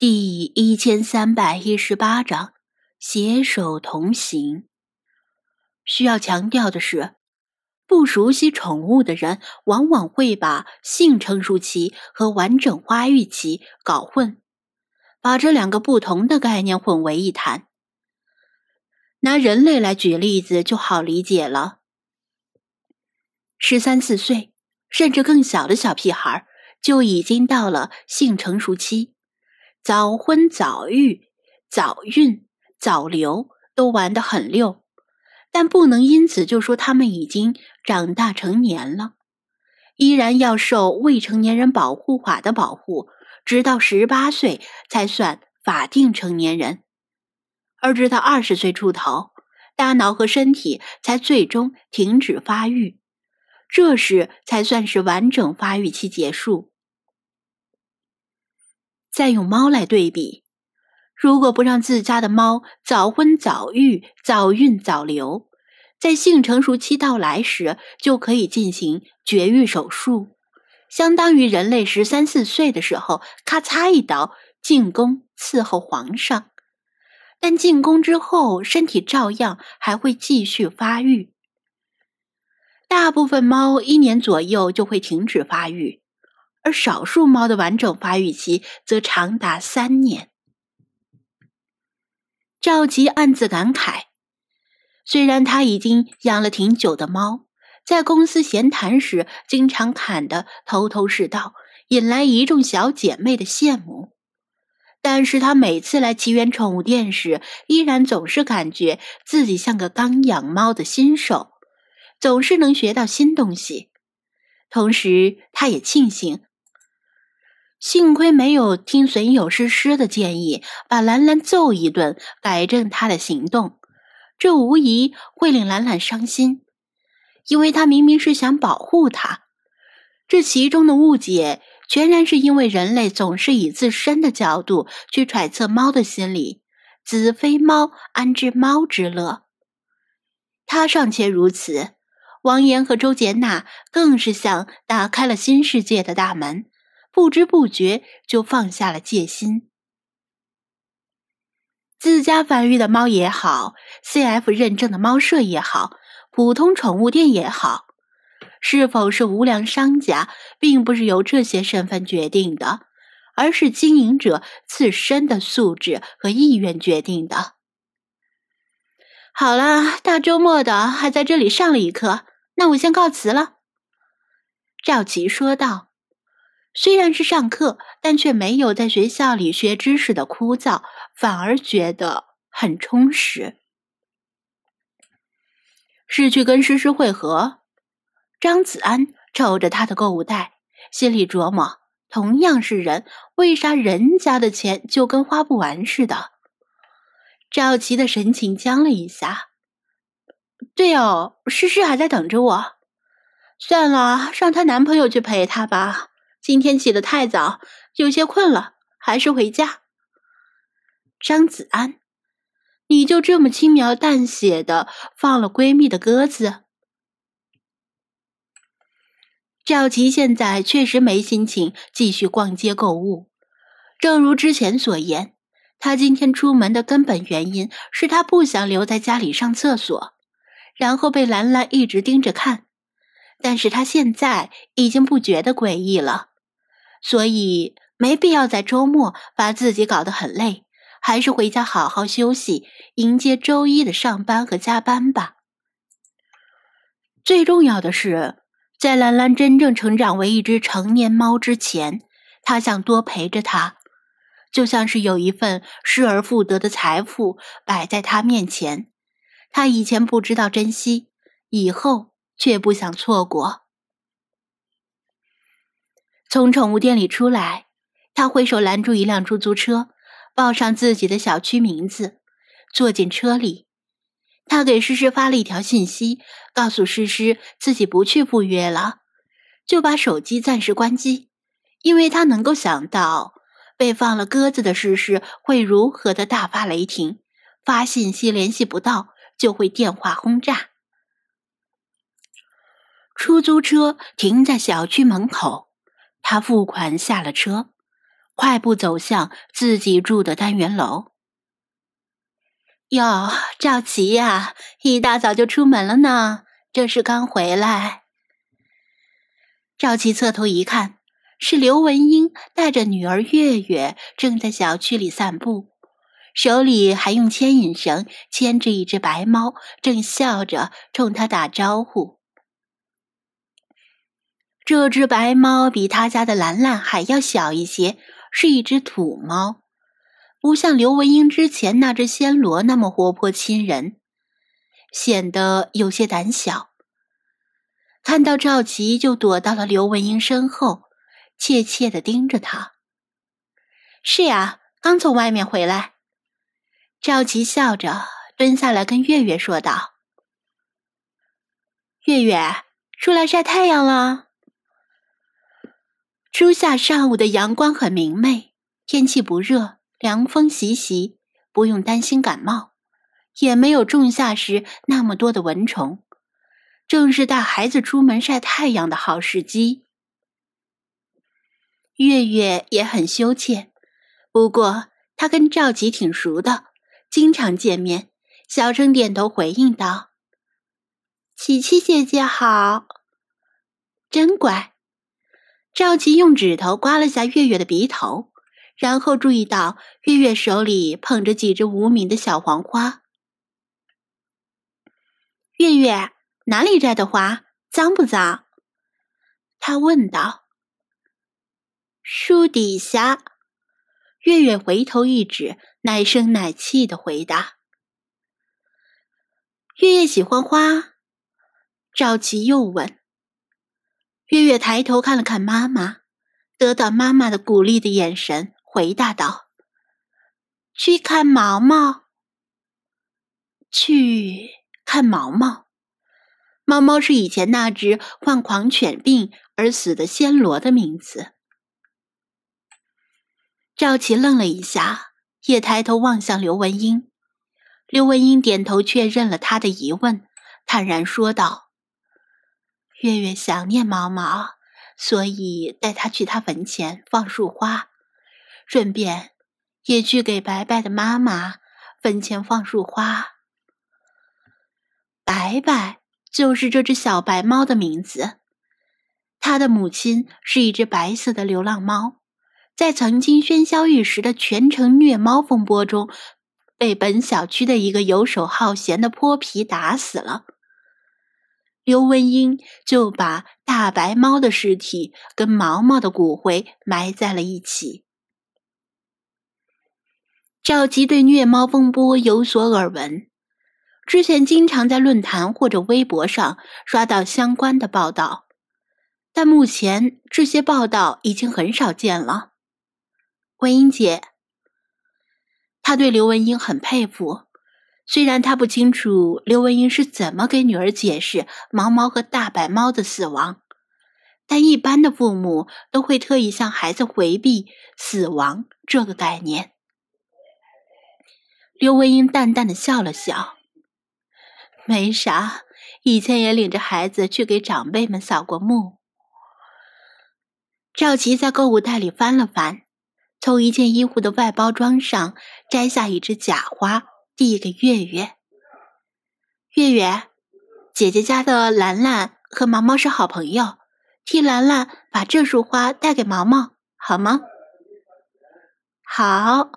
第一千三百一十八章携手同行。需要强调的是，不熟悉宠物的人往往会把性成熟期和完整发育期搞混，把这两个不同的概念混为一谈。拿人类来举例子就好理解了：十三四岁甚至更小的小屁孩就已经到了性成熟期。早婚早育、早孕早流都玩得很溜，但不能因此就说他们已经长大成年了，依然要受未成年人保护法的保护，直到十八岁才算法定成年人，而直到二十岁出头，大脑和身体才最终停止发育，这时才算是完整发育期结束。再用猫来对比，如果不让自家的猫早婚早育、早孕早流，在性成熟期到来时就可以进行绝育手术，相当于人类十三四岁的时候咔嚓一刀进宫伺候皇上。但进宫之后，身体照样还会继续发育。大部分猫一年左右就会停止发育。而少数猫的完整发育期则长达三年。赵吉暗自感慨，虽然他已经养了挺久的猫，在公司闲谈时经常侃得头头是道，引来一众小姐妹的羡慕，但是他每次来奇缘宠物店时，依然总是感觉自己像个刚养猫的新手，总是能学到新东西。同时，他也庆幸。幸亏没有听损友诗诗的建议，把兰兰揍一顿，改正他的行动。这无疑会令兰兰伤心，因为他明明是想保护她。这其中的误解，全然是因为人类总是以自身的角度去揣测猫的心理。子非猫，安知猫之乐？他尚且如此，王岩和周杰娜更是像打开了新世界的大门。不知不觉就放下了戒心。自家繁育的猫也好，CF 认证的猫舍也好，普通宠物店也好，是否是无良商家，并不是由这些身份决定的，而是经营者自身的素质和意愿决定的。好了，大周末的还在这里上了一课，那我先告辞了。”赵琪说道。虽然是上课，但却没有在学校里学知识的枯燥，反而觉得很充实。是去跟诗诗会合？张子安瞅着他的购物袋，心里琢磨：同样是人，为啥人家的钱就跟花不完似的？赵琪的神情僵了一下。对哦，诗诗还在等着我。算了，让她男朋友去陪她吧。今天起得太早，有些困了，还是回家。张子安，你就这么轻描淡写的放了闺蜜的鸽子？赵琪现在确实没心情继续逛街购物。正如之前所言，他今天出门的根本原因是他不想留在家里上厕所，然后被兰兰一直盯着看。但是他现在已经不觉得诡异了。所以没必要在周末把自己搞得很累，还是回家好好休息，迎接周一的上班和加班吧。最重要的是，在兰兰真正成长为一只成年猫之前，他想多陪着她，就像是有一份失而复得的财富摆在他面前，他以前不知道珍惜，以后却不想错过。从宠物店里出来，他挥手拦住一辆出租车，报上自己的小区名字，坐进车里。他给诗诗发了一条信息，告诉诗诗自己不去赴约了，就把手机暂时关机，因为他能够想到被放了鸽子的诗诗会如何的大发雷霆，发信息联系不到就会电话轰炸。出租车停在小区门口。他付款下了车，快步走向自己住的单元楼。哟，赵琪呀，一大早就出门了呢，这是刚回来。赵琪侧头一看，是刘文英带着女儿月月正在小区里散步，手里还用牵引绳牵着一只白猫，正笑着冲他打招呼。这只白猫比他家的兰兰还要小一些，是一只土猫。不像刘文英之前那只暹罗那么活泼亲人，显得有些胆小。看到赵琪，就躲到了刘文英身后，怯怯的盯着他。是呀，刚从外面回来。赵琪笑着蹲下来，跟月月说道：“月月，出来晒太阳了。初夏上午的阳光很明媚，天气不热。”凉风习习，不用担心感冒，也没有仲夏时那么多的蚊虫，正是带孩子出门晒太阳的好时机。月月也很羞怯，不过他跟赵吉挺熟的，经常见面，小声点头回应道：“琪琪姐姐好，真乖。”赵琪用指头刮了下月月的鼻头。然后注意到月月手里捧着几只无名的小黄花。月月哪里摘的花？脏不脏？他问道。树底下。月月回头一指，奶声奶气的回答。月月喜欢花？赵琪又问。月月抬头看了看妈妈，得到妈妈的鼓励的眼神。回答道：“去看毛毛，去看毛毛。毛毛是以前那只患狂犬病而死的暹罗的名字。”赵琪愣了一下，也抬头望向刘文英。刘文英点头确认了他的疑问，坦然说道：“月月想念毛毛，所以带他去他坟前放束花。”顺便，也去给白白的妈妈坟前放束花。白白就是这只小白猫的名字。它的母亲是一只白色的流浪猫，在曾经喧嚣一时的全城虐猫风波中，被本小区的一个游手好闲的泼皮打死了。刘文英就把大白猫的尸体跟毛毛的骨灰埋在了一起。赵吉对虐猫风波有所耳闻，之前经常在论坛或者微博上刷到相关的报道，但目前这些报道已经很少见了。文英姐，他对刘文英很佩服，虽然他不清楚刘文英是怎么给女儿解释毛毛和大白猫的死亡，但一般的父母都会特意向孩子回避死亡这个概念。刘文英淡淡的笑了笑，没啥，以前也领着孩子去给长辈们扫过墓。赵琪在购物袋里翻了翻，从一件衣服的外包装上摘下一只假花，递给月月。月月，姐姐家的兰兰和毛毛是好朋友，替兰兰把这束花带给毛毛，好吗？好。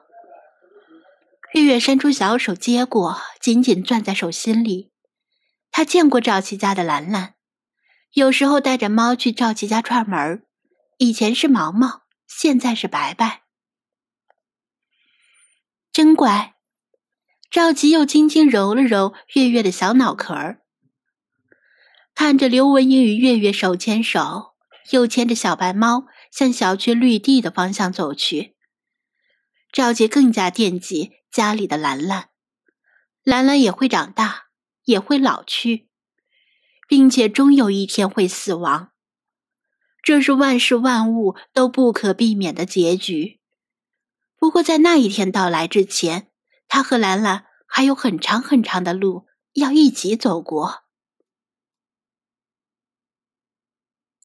月月伸出小手接过，紧紧攥在手心里。他见过赵琪家的兰兰，有时候带着猫去赵琪家串门以前是毛毛，现在是白白，真乖。赵吉又轻轻揉了揉月月的小脑壳儿，看着刘文英与月月手牵手，又牵着小白猫向小区绿地的方向走去，赵杰更加惦记。家里的兰兰，兰兰也会长大，也会老去，并且终有一天会死亡。这是万事万物都不可避免的结局。不过，在那一天到来之前，他和兰兰还有很长很长的路要一起走过。